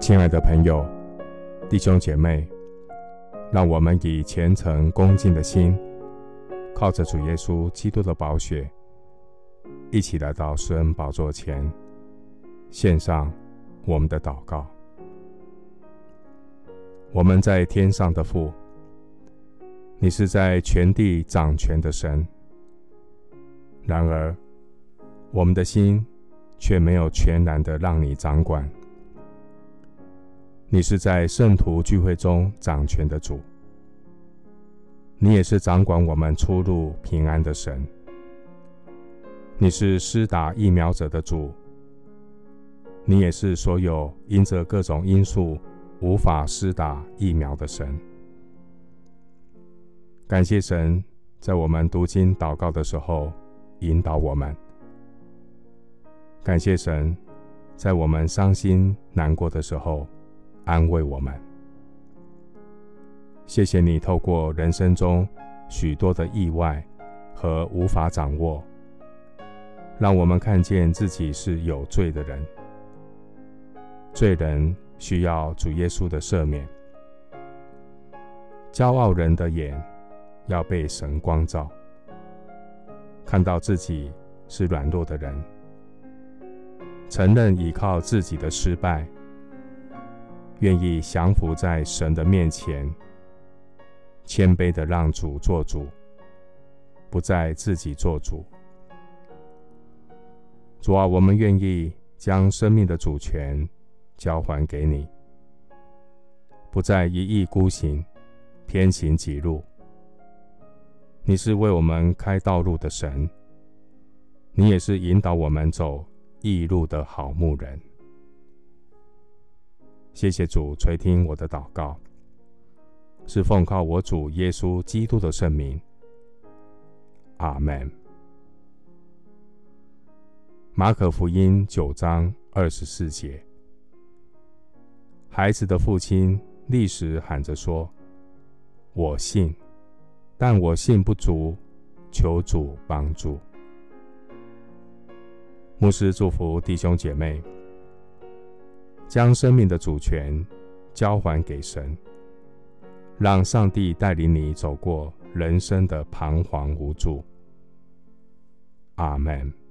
亲爱的朋友、弟兄姐妹，让我们以虔诚恭敬的心，靠着主耶稣基督的宝血，一起来到施恩宝座前，献上我们的祷告。我们在天上的父，你是在全地掌权的神。然而，我们的心却没有全然的让你掌管。你是在圣徒聚会中掌权的主，你也是掌管我们出入平安的神。你是施打疫苗者的主，你也是所有因着各种因素无法施打疫苗的神。感谢神，在我们读经祷告的时候引导我们；感谢神，在我们伤心难过的时候。安慰我们，谢谢你透过人生中许多的意外和无法掌握，让我们看见自己是有罪的人，罪人需要主耶稣的赦免。骄傲人的眼要被神光照，看到自己是软弱的人，承认依靠自己的失败。愿意降服在神的面前，谦卑的让主做主，不再自己做主。主啊，我们愿意将生命的主权交还给你，不再一意孤行，偏行己路。你是为我们开道路的神，你也是引导我们走义路的好牧人。谢谢主垂听我的祷告，是奉靠我主耶稣基督的圣名。阿门。马可福音九章二十四节，孩子的父亲立时喊着说：“我信，但我信不足，求主帮助。”牧师祝福弟兄姐妹。将生命的主权交还给神，让上帝带领你走过人生的彷徨无助。阿门。